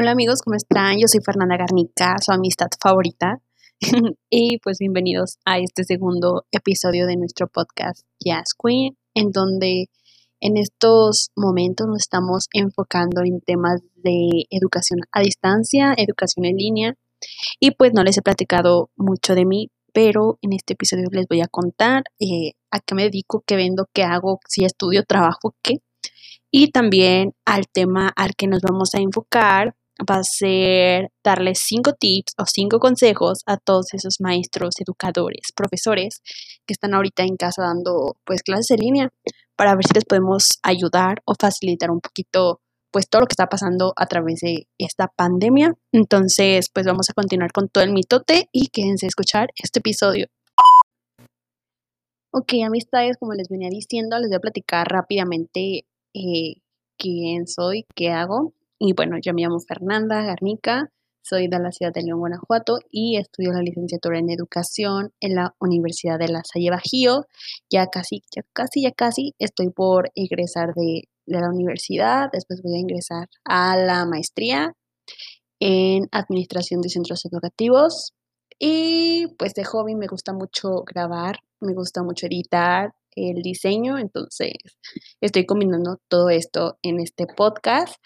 Hola amigos, ¿cómo están? Yo soy Fernanda Garnica, su amistad favorita. y pues bienvenidos a este segundo episodio de nuestro podcast Jazz Queen, en donde en estos momentos nos estamos enfocando en temas de educación a distancia, educación en línea. Y pues no les he platicado mucho de mí, pero en este episodio les voy a contar eh, a qué me dedico, qué vendo, qué hago, si estudio, trabajo, qué. Y también al tema al que nos vamos a enfocar va a ser darles cinco tips o cinco consejos a todos esos maestros, educadores, profesores que están ahorita en casa dando pues clases en línea para ver si les podemos ayudar o facilitar un poquito pues todo lo que está pasando a través de esta pandemia. Entonces, pues vamos a continuar con todo el mitote y quédense a escuchar este episodio. Ok, amistades, como les venía diciendo, les voy a platicar rápidamente eh, quién soy, qué hago. Y bueno, yo me llamo Fernanda Garnica, soy de la ciudad de León, Guanajuato y estudio la licenciatura en educación en la Universidad de La Salle Bajío. Ya casi, ya casi, ya casi estoy por ingresar de, de la universidad, después voy a ingresar a la maestría en administración de centros educativos. Y pues de hobby me gusta mucho grabar, me gusta mucho editar, el diseño, entonces estoy combinando todo esto en este podcast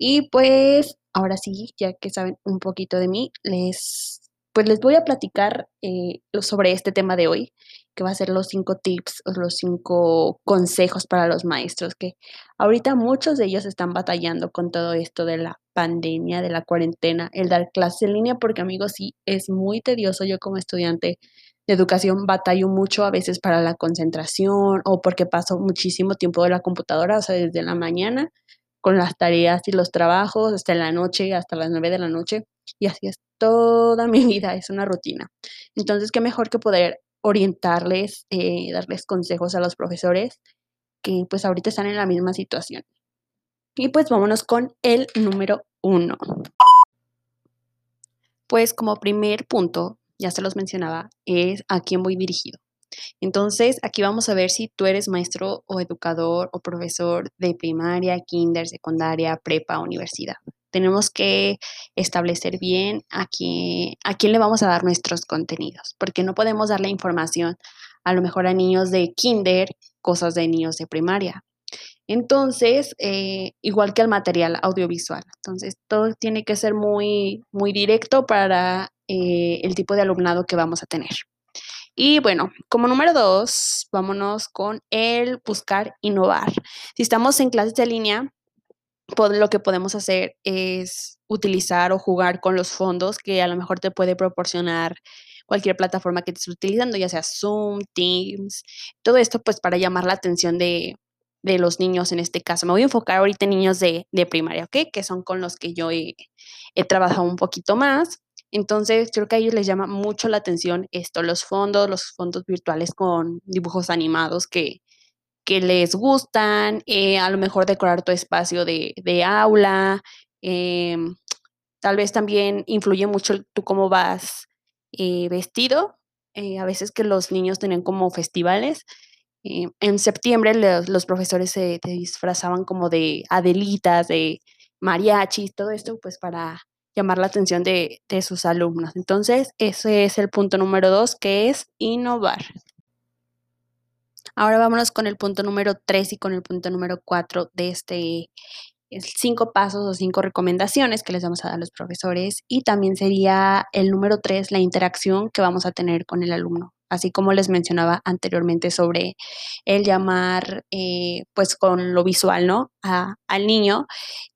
y pues ahora sí, ya que saben un poquito de mí, les, pues les voy a platicar eh, sobre este tema de hoy, que va a ser los cinco tips o los cinco consejos para los maestros, que ahorita muchos de ellos están batallando con todo esto de la pandemia, de la cuarentena, el dar clases en línea, porque amigos, sí, es muy tedioso. Yo como estudiante de educación batallo mucho a veces para la concentración o porque paso muchísimo tiempo de la computadora, o sea, desde la mañana con las tareas y los trabajos hasta la noche, hasta las nueve de la noche. Y así es toda mi vida, es una rutina. Entonces, qué mejor que poder orientarles, eh, darles consejos a los profesores que pues ahorita están en la misma situación. Y pues vámonos con el número uno. Pues como primer punto, ya se los mencionaba, es a quién voy dirigido. Entonces, aquí vamos a ver si tú eres maestro o educador o profesor de primaria, kinder, secundaria, prepa, universidad. Tenemos que establecer bien a quién, le vamos a dar nuestros contenidos, porque no podemos darle información a lo mejor a niños de kinder, cosas de niños de primaria. Entonces, eh, igual que al material audiovisual. Entonces, todo tiene que ser muy, muy directo para eh, el tipo de alumnado que vamos a tener. Y bueno, como número dos, vámonos con el buscar innovar. Si estamos en clases de línea, lo que podemos hacer es utilizar o jugar con los fondos que a lo mejor te puede proporcionar cualquier plataforma que estés utilizando, ya sea Zoom, Teams, todo esto pues para llamar la atención de, los niños en este caso. Me voy a enfocar ahorita en niños de, primaria, ¿ok? Que son con los que yo he trabajado un poquito más. Entonces, creo que a ellos les llama mucho la atención esto, los fondos, los fondos virtuales con dibujos animados que, que les gustan, eh, a lo mejor decorar tu espacio de, de aula, em, tal vez también influye mucho tú cómo vas eh, vestido. Eh, a veces que los niños tienen como festivales. en septiembre los, los profesores se disfrazaban como de adelitas, de mariachis, todo esto pues para llamar la atención de, sus alumnos. Entonces, ese es el punto número dos, que es innovar. Ahora vámonos con el punto número tres y con el punto número cuatro de este cinco pasos o cinco recomendaciones que les vamos a dar a los profesores y también sería el número tres, la interacción que vamos a tener con el alumno así como les mencionaba anteriormente sobre el llamar eh, pues con lo visual, ¿no? al niño,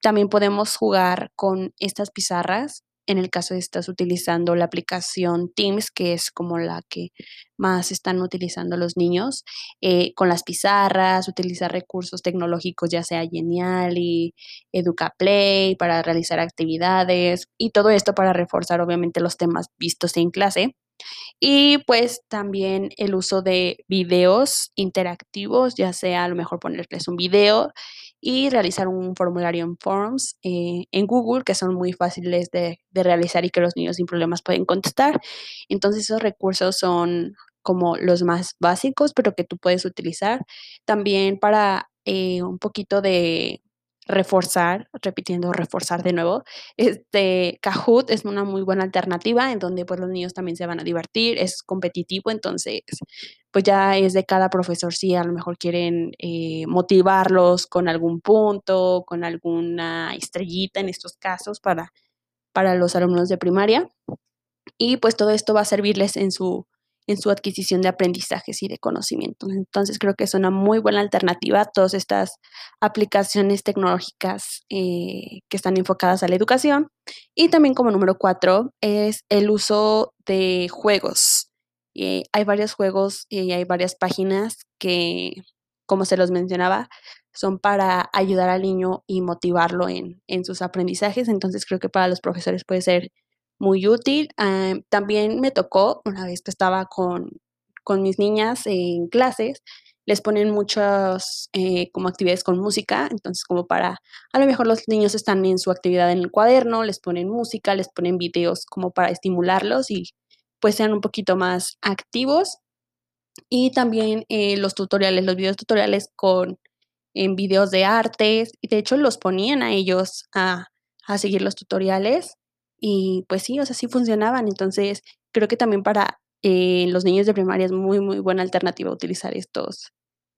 también podemos jugar con estas pizarras. En el caso de estás utilizando la aplicación Teams, que es como la que más están utilizando los niños, eh, con las pizarras, utilizar recursos tecnológicos, ya sea Genial y EducaPlay, para realizar actividades y todo esto para reforzar obviamente los temas vistos en clase. Y pues también el uso de videos interactivos, ya sea a lo mejor ponerles un video y realizar un formulario en Forms eh, en Google, que son muy fáciles de, realizar y que los niños sin problemas pueden contestar. Entonces esos recursos son como los más básicos, pero que tú puedes utilizar también para eh, un poquito de reforzar, repitiendo, reforzar de nuevo. Este, Kahoot es una muy buena alternativa en donde pues los niños también se van a divertir, es competitivo, entonces pues ya es de cada profesor si a lo mejor quieren eh, motivarlos con algún punto, con alguna estrellita en estos casos para, para los alumnos de primaria. Y pues todo esto va a servirles en su en su adquisición de aprendizajes y de conocimientos. Entonces creo que es una muy buena alternativa a todas estas aplicaciones tecnológicas eh, que están enfocadas a la educación. Y también como número cuatro es el uso de juegos. hay varios juegos y hay varias páginas que, como se los mencionaba, son para ayudar al niño y motivarlo en, en sus aprendizajes. Entonces creo que para los profesores puede ser muy útil. Ah, también me tocó, una vez que estaba con, mis niñas en clases, les ponen muchas eh, como actividades con música, entonces como para, a lo mejor los niños están en su actividad en el cuaderno, les ponen música, les ponen videos como para estimularlos y pues sean un poquito más activos. Y también eh, los tutoriales, los videos tutoriales con en videos de artes, y de hecho los ponían a ellos a, a seguir los tutoriales y pues sí, o sea, sí funcionaban. Entonces, creo que también para eh, los niños de primaria es muy, muy buena alternativa utilizar estos,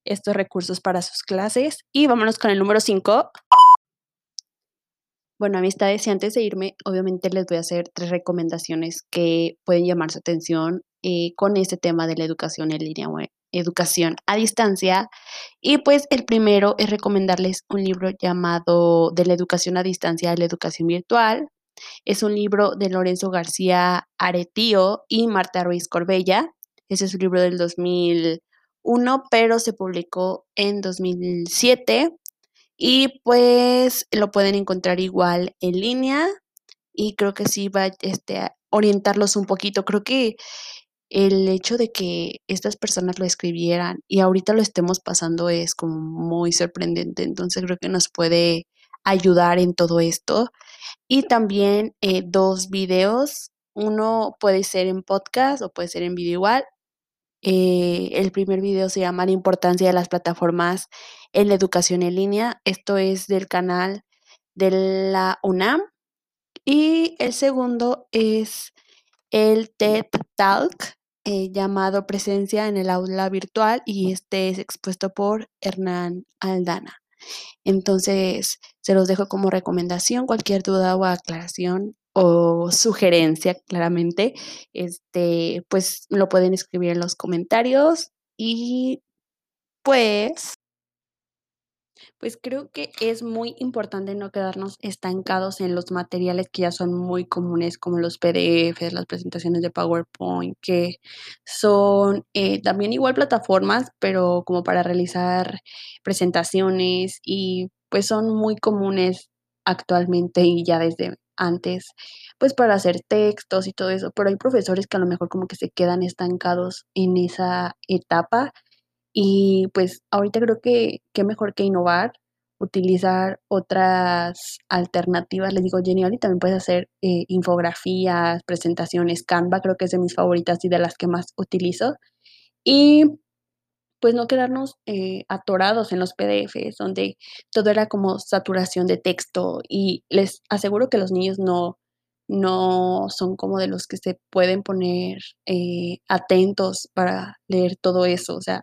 estos recursos para sus clases. Y vámonos con el número 5. Bueno, amistades, y antes de irme, obviamente les voy a hacer tres recomendaciones que pueden llamar su atención eh, con este tema de la educación en línea o educación a distancia. Y pues el primero es recomendarles un libro llamado De la educación a distancia a la educación virtual. Es un libro de Lorenzo García Aretío y Marta Ruiz Corbella. Ese es un libro del 2001, pero se publicó en 2007 y pues lo pueden encontrar igual en línea y creo que sí va este, a orientarlos un poquito. Creo que el hecho de que estas personas lo escribieran y ahorita lo estemos pasando es como muy sorprendente, entonces creo que nos puede ayudar en todo esto y también eh, dos videos. Uno puede ser en podcast o puede ser en video igual. Eh, el primer video se llama La importancia de las plataformas en la educación en línea. Esto es del canal de la UNAM. Y el segundo es el TED Talk eh, llamado Presencia en el aula virtual y este es expuesto por Hernán Aldana. Entonces, se los dejo como recomendación, cualquier duda o aclaración o sugerencia, claramente, este, pues lo pueden escribir en los comentarios y pues pues creo que es muy importante no quedarnos estancados en los materiales que ya son muy comunes, como los PDFs, las presentaciones de PowerPoint, que son eh, también igual plataformas, pero como para realizar presentaciones y pues son muy comunes actualmente y ya desde antes, pues para hacer textos y todo eso, pero hay profesores que a lo mejor como que se quedan estancados en esa etapa y pues ahorita creo que qué mejor que innovar, utilizar otras alternativas. Les digo, Genial, y también puedes hacer eh, infografías, presentaciones. Canva creo que es de mis favoritas y de las que más utilizo. Y pues no quedarnos eh, atorados en los PDFs, donde todo era como saturación de texto. Y les aseguro que los niños no, no son como de los que se pueden poner eh, atentos para leer todo eso. O sea,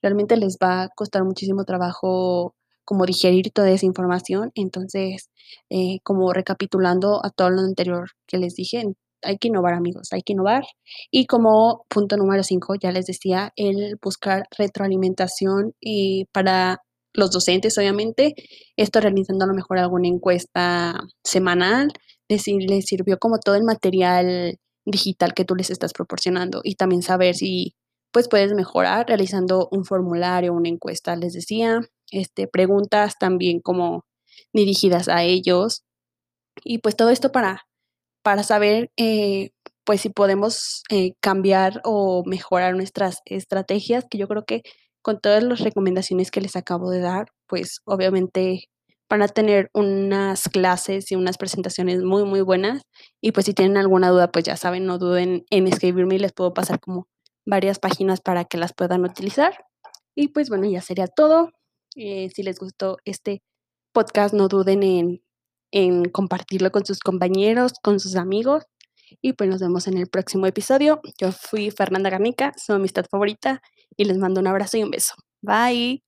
realmente les va a costar muchísimo trabajo como digerir toda esa información. Entonces, eh, como recapitulando a todo lo anterior que les dije, hay que innovar amigos, hay que innovar. Y como punto número cinco, ya les decía, el buscar retroalimentación y para los docentes, obviamente, esto realizando a lo mejor alguna encuesta semanal, les, les sirvió como todo el material digital que tú les estás proporcionando y también saber si pues puedes mejorar realizando un formulario, una encuesta, les decía, este, preguntas también como dirigidas a ellos y pues todo esto para, para saber eh, pues si podemos eh, cambiar o mejorar nuestras estrategias, que yo creo que con todas las recomendaciones que les acabo de dar, pues obviamente van a tener unas clases y unas presentaciones muy, muy buenas. Y pues si tienen alguna duda, pues ya saben, no duden en escribirme y les puedo pasar como varias páginas para que las puedan utilizar. Y pues bueno, ya sería todo. Eh, si les gustó este podcast, no duden en, en compartirlo con sus compañeros, con sus amigos. Y pues nos vemos en el próximo episodio. Yo fui Fernanda Garnica, su amistad favorita, y les mando un abrazo y un beso. Bye.